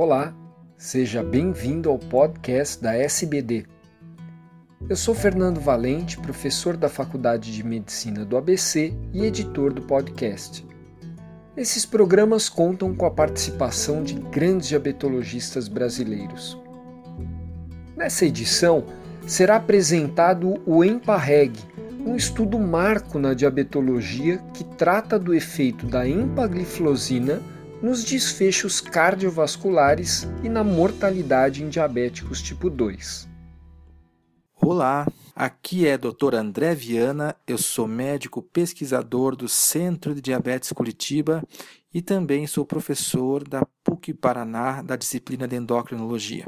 Olá, seja bem-vindo ao podcast da SBD. Eu sou Fernando Valente, professor da Faculdade de Medicina do ABC e editor do podcast. Esses programas contam com a participação de grandes diabetologistas brasileiros. Nessa edição, será apresentado o EMPA-REG, um estudo marco na diabetologia que trata do efeito da empagliflozina nos desfechos cardiovasculares e na mortalidade em diabéticos tipo 2. Olá, aqui é Dr. André Viana, eu sou médico pesquisador do Centro de Diabetes Curitiba e também sou professor da PUC Paraná da disciplina de endocrinologia.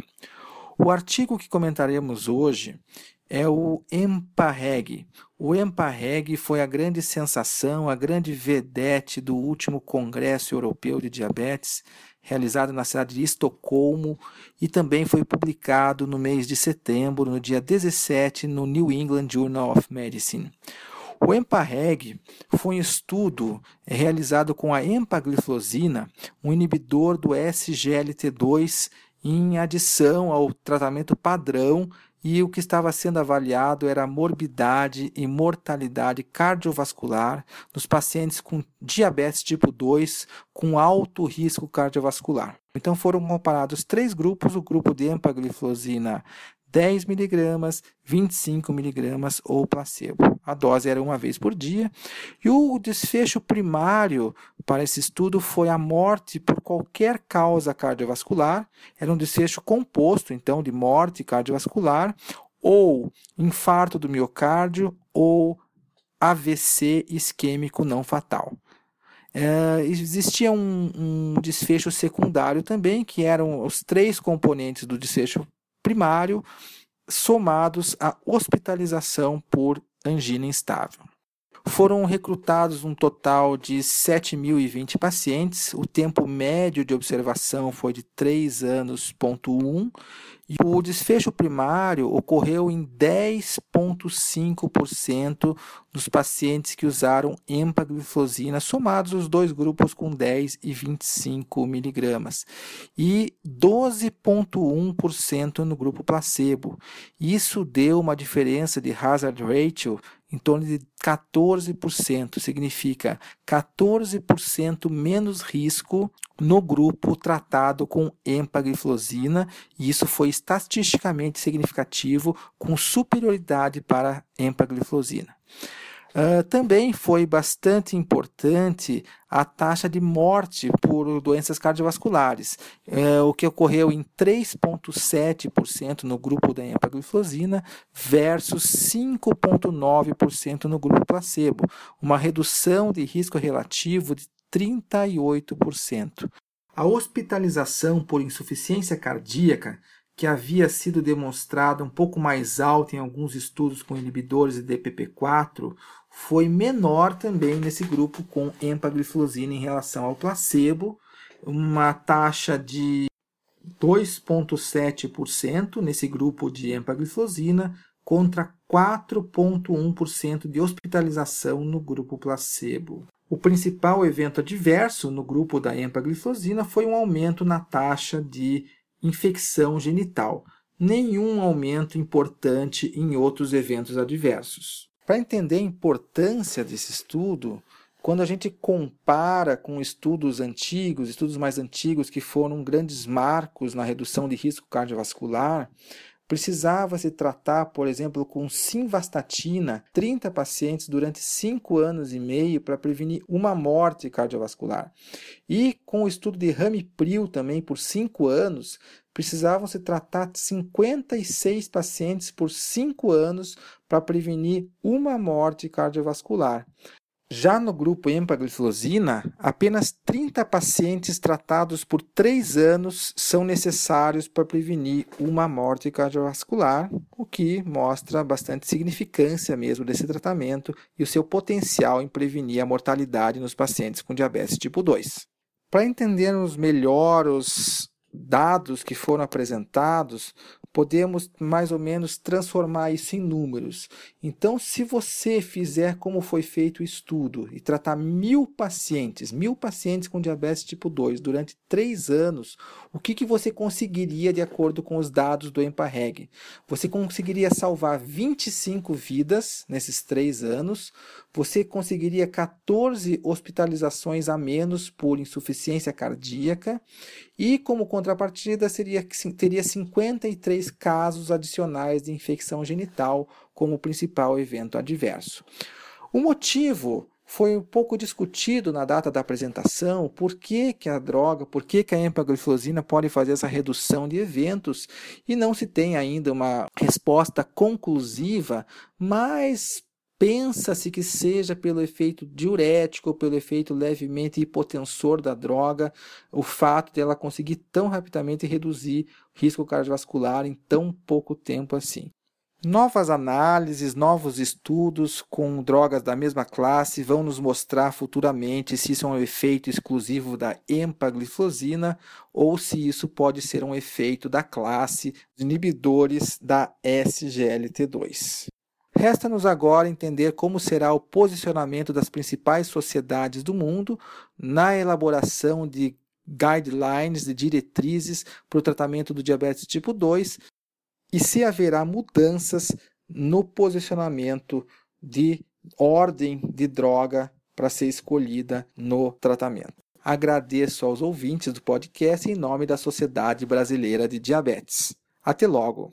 O artigo que comentaremos hoje é o EMPA-REG. O EMPA-REG foi a grande sensação, a grande vedete do último Congresso Europeu de Diabetes, realizado na cidade de Estocolmo, e também foi publicado no mês de setembro, no dia 17, no New England Journal of Medicine. O EMPA-REG foi um estudo realizado com a empagliflozina, um inibidor do SGLT2 em adição ao tratamento padrão e o que estava sendo avaliado era a morbidade e mortalidade cardiovascular nos pacientes com diabetes tipo 2 com alto risco cardiovascular. Então foram comparados três grupos, o grupo de empagliflozina 10 miligramas, 25 miligramas ou placebo. A dose era uma vez por dia. E o desfecho primário para esse estudo foi a morte por qualquer causa cardiovascular. Era um desfecho composto, então, de morte cardiovascular ou infarto do miocárdio ou AVC isquêmico não fatal. É, existia um, um, desfecho secundário também, que eram os três componentes do desfecho primário, somados à hospitalização por angina instável. Foram recrutados um total de 7.020 pacientes, o tempo médio de observação foi de 3 anos, ponto 1, e o desfecho primário ocorreu em 10,5% dos pacientes que usaram empagliflozina, somados os dois grupos com 10 e 25 miligramas, e 12,1% no grupo placebo. Isso deu uma diferença de hazard ratio em torno de 14%, significa 14% menos risco no grupo tratado com empagliflozina, e isso foi estatisticamente significativo com superioridade para empagliflozina. Uh, também foi bastante importante a taxa de morte por doenças cardiovasculares, uh, o que ocorreu em 3,7% no grupo da empagliflozina versus 5,9% no grupo placebo, uma redução de risco relativo de 38%. A hospitalização por insuficiência cardíaca que havia sido demonstrada um pouco mais alta em alguns estudos com inibidores de DPP-4, foi menor também nesse grupo com empagliflozina em relação ao placebo, uma taxa de 2,7% nesse grupo de empagliflozina contra 4,1% de hospitalização no grupo placebo. O principal evento adverso no grupo da empagliflozina foi um aumento na taxa de infecção genital, nenhum aumento importante em outros eventos adversos. Para entender a importância desse estudo, quando a gente compara com estudos antigos, estudos mais antigos que foram grandes marcos na redução de risco cardiovascular, precisava se tratar, por exemplo, com simvastatina 30 pacientes durante 5 anos e meio para prevenir uma morte cardiovascular. E com o estudo de ramipril também por 5 anos, precisavam se tratar 56 pacientes por 5 anos para prevenir uma morte cardiovascular. Já no grupo empagliflozina, apenas 30 pacientes tratados por 3 anos são necessários para prevenir uma morte cardiovascular, o que mostra bastante significância mesmo desse tratamento e o seu potencial em prevenir a mortalidade nos pacientes com diabetes tipo 2. Para entendermos melhor os dados que foram apresentados, podemos mais ou menos transformar isso em números. Então, se você fizer como foi feito o estudo e tratar mil pacientes, mil pacientes com diabetes tipo 2 durante três anos, o que, que você conseguiria de acordo com os dados do EMPA-REG? Você conseguiria salvar 25 vidas nesses três anos, você conseguiria 14 hospitalizações a menos por insuficiência cardíaca e, como contrapartida, seria, teria 53 casos adicionais de infecção genital como principal evento adverso. O motivo foi um pouco discutido na data da apresentação por que, que a droga, por que, que a empagliflozina pode fazer essa redução de eventos e não se tem ainda uma resposta conclusiva, mas Pensa-se que seja pelo efeito diurético ou pelo efeito levemente hipotensor da droga, o fato de ela conseguir tão rapidamente reduzir risco cardiovascular em tão pouco tempo assim. Novas análises, novos estudos com drogas da mesma classe vão nos mostrar futuramente se isso é um efeito exclusivo da empagliflozina ou se isso pode ser um efeito da classe de inibidores da SGLT2. Resta-nos agora entender como será o posicionamento das principais sociedades do mundo na elaboração de guidelines, de diretrizes para o tratamento do diabetes tipo 2 e se haverá mudanças no posicionamento de ordem de droga para ser escolhida no tratamento. Agradeço aos ouvintes do podcast em nome da Sociedade Brasileira de Diabetes. Até logo!